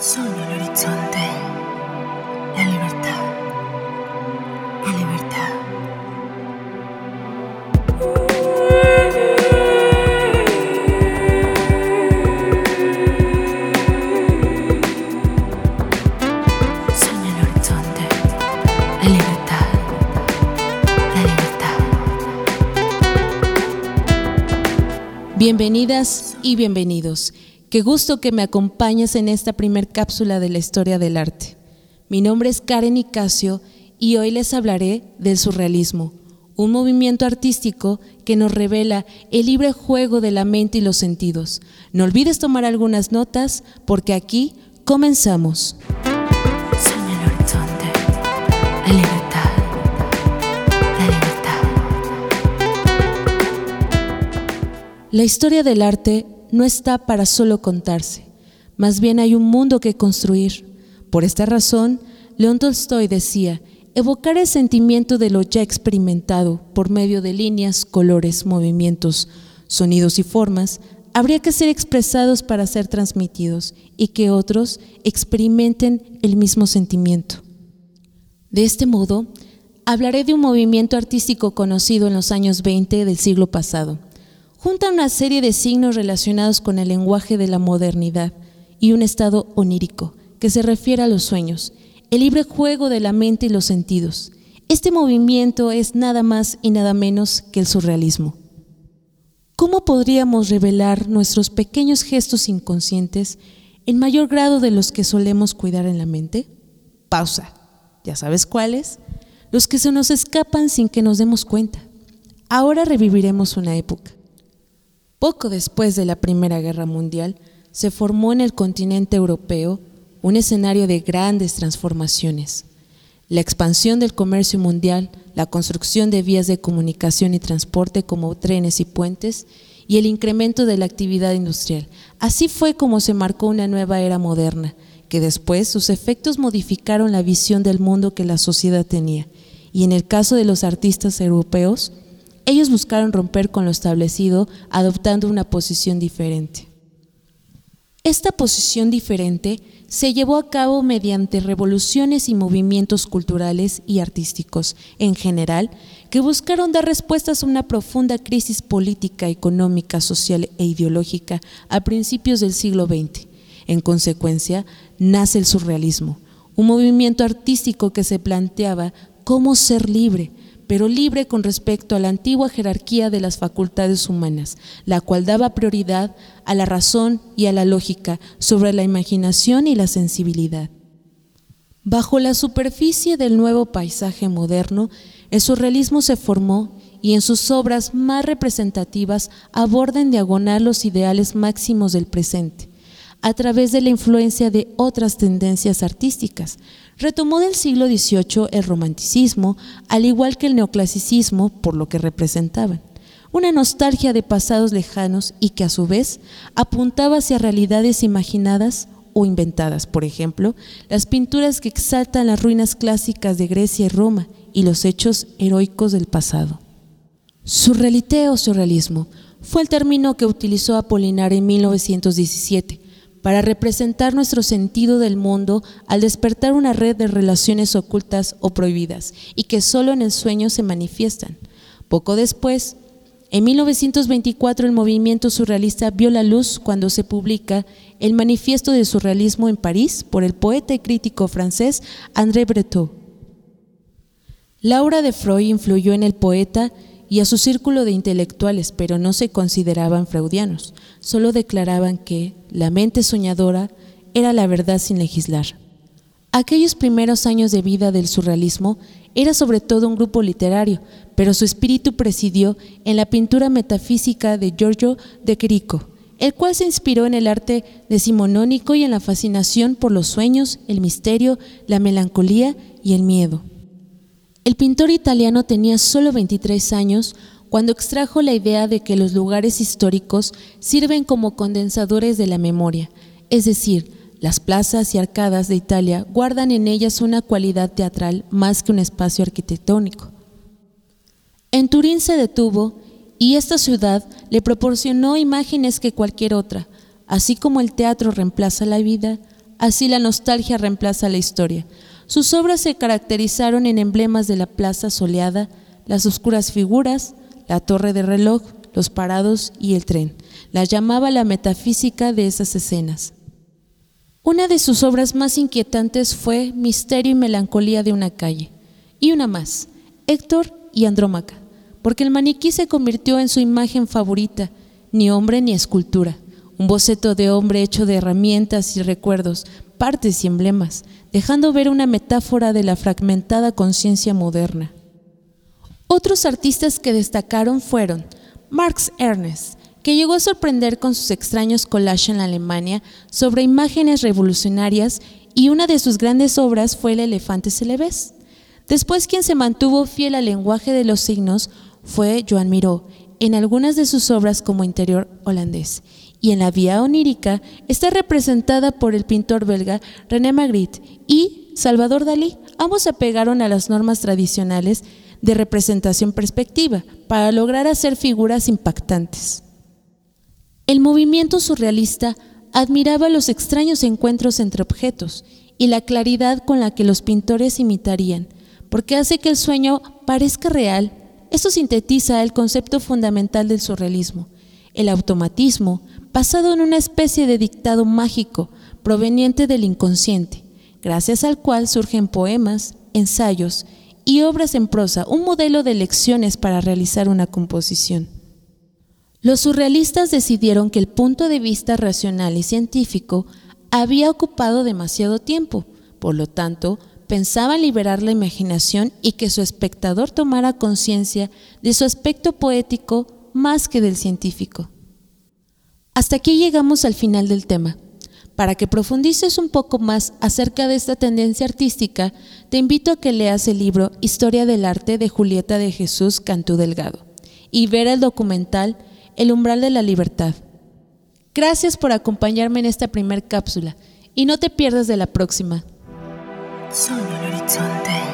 Sogno l'orizzonte, la libertà, la libertà. Sogno l'orizzonte, la libertà, la libertad. Bienvenidas y bienvenidos. Qué gusto que me acompañes en esta primer cápsula de la historia del arte. Mi nombre es Karen Icasio y hoy les hablaré del surrealismo, un movimiento artístico que nos revela el libre juego de la mente y los sentidos. No olvides tomar algunas notas porque aquí comenzamos. La historia del arte no está para solo contarse, más bien hay un mundo que construir. Por esta razón, León Tolstoy decía, evocar el sentimiento de lo ya experimentado por medio de líneas, colores, movimientos, sonidos y formas, habría que ser expresados para ser transmitidos y que otros experimenten el mismo sentimiento. De este modo, hablaré de un movimiento artístico conocido en los años 20 del siglo pasado. Junta una serie de signos relacionados con el lenguaje de la modernidad y un estado onírico que se refiere a los sueños, el libre juego de la mente y los sentidos. Este movimiento es nada más y nada menos que el surrealismo. ¿Cómo podríamos revelar nuestros pequeños gestos inconscientes en mayor grado de los que solemos cuidar en la mente? Pausa. ¿Ya sabes cuáles? Los que se nos escapan sin que nos demos cuenta. Ahora reviviremos una época. Poco después de la Primera Guerra Mundial, se formó en el continente europeo un escenario de grandes transformaciones. La expansión del comercio mundial, la construcción de vías de comunicación y transporte como trenes y puentes, y el incremento de la actividad industrial. Así fue como se marcó una nueva era moderna, que después sus efectos modificaron la visión del mundo que la sociedad tenía. Y en el caso de los artistas europeos, ellos buscaron romper con lo establecido adoptando una posición diferente. Esta posición diferente se llevó a cabo mediante revoluciones y movimientos culturales y artísticos en general que buscaron dar respuestas a una profunda crisis política, económica, social e ideológica a principios del siglo XX. En consecuencia, nace el surrealismo, un movimiento artístico que se planteaba cómo ser libre, pero libre con respecto a la antigua jerarquía de las facultades humanas, la cual daba prioridad a la razón y a la lógica sobre la imaginación y la sensibilidad. Bajo la superficie del nuevo paisaje moderno, el surrealismo se formó y en sus obras más representativas aborda en diagonal los ideales máximos del presente, a través de la influencia de otras tendencias artísticas, Retomó del siglo XVIII el romanticismo, al igual que el neoclasicismo, por lo que representaban. Una nostalgia de pasados lejanos y que a su vez apuntaba hacia realidades imaginadas o inventadas, por ejemplo, las pinturas que exaltan las ruinas clásicas de Grecia y Roma y los hechos heroicos del pasado. Surrealité o surrealismo fue el término que utilizó Apolinar en 1917 para representar nuestro sentido del mundo al despertar una red de relaciones ocultas o prohibidas y que solo en el sueño se manifiestan. Poco después, en 1924 el movimiento surrealista vio la luz cuando se publica el Manifiesto de Surrealismo en París por el poeta y crítico francés André Breton. La obra de Freud influyó en el poeta y a su círculo de intelectuales, pero no se consideraban freudianos, solo declaraban que la mente soñadora era la verdad sin legislar. Aquellos primeros años de vida del surrealismo era sobre todo un grupo literario, pero su espíritu presidió en la pintura metafísica de Giorgio de Chirico, el cual se inspiró en el arte decimonónico y en la fascinación por los sueños, el misterio, la melancolía y el miedo. El pintor italiano tenía solo 23 años cuando extrajo la idea de que los lugares históricos sirven como condensadores de la memoria, es decir, las plazas y arcadas de Italia guardan en ellas una cualidad teatral más que un espacio arquitectónico. En Turín se detuvo y esta ciudad le proporcionó imágenes que cualquier otra. Así como el teatro reemplaza la vida, así la nostalgia reemplaza la historia. Sus obras se caracterizaron en emblemas de la plaza soleada, las oscuras figuras, la torre de reloj, los parados y el tren. La llamaba la metafísica de esas escenas. Una de sus obras más inquietantes fue Misterio y Melancolía de una calle. Y una más, Héctor y Andrómaca, porque el maniquí se convirtió en su imagen favorita, ni hombre ni escultura, un boceto de hombre hecho de herramientas y recuerdos, partes y emblemas, dejando ver una metáfora de la fragmentada conciencia moderna. Otros artistas que destacaron fueron Marx Ernest, que llegó a sorprender con sus extraños collages en Alemania sobre imágenes revolucionarias y una de sus grandes obras fue El elefante celebes. Después quien se mantuvo fiel al lenguaje de los signos fue Joan Miró, en algunas de sus obras como interior holandés, y en la vía onírica está representada por el pintor belga René Magritte y Salvador Dalí. Ambos se apegaron a las normas tradicionales de representación perspectiva para lograr hacer figuras impactantes. El movimiento surrealista admiraba los extraños encuentros entre objetos y la claridad con la que los pintores imitarían, porque hace que el sueño parezca real. Esto sintetiza el concepto fundamental del surrealismo, el automatismo, basado en una especie de dictado mágico proveniente del inconsciente, gracias al cual surgen poemas, ensayos y obras en prosa, un modelo de lecciones para realizar una composición. Los surrealistas decidieron que el punto de vista racional y científico había ocupado demasiado tiempo, por lo tanto, pensaban liberar la imaginación y que su espectador tomara conciencia de su aspecto poético más que del científico. Hasta aquí llegamos al final del tema. Para que profundices un poco más acerca de esta tendencia artística, te invito a que leas el libro Historia del Arte de Julieta de Jesús Cantú Delgado y ver el documental el umbral de la libertad. Gracias por acompañarme en esta primer cápsula y no te pierdas de la próxima. Sono horizonte, la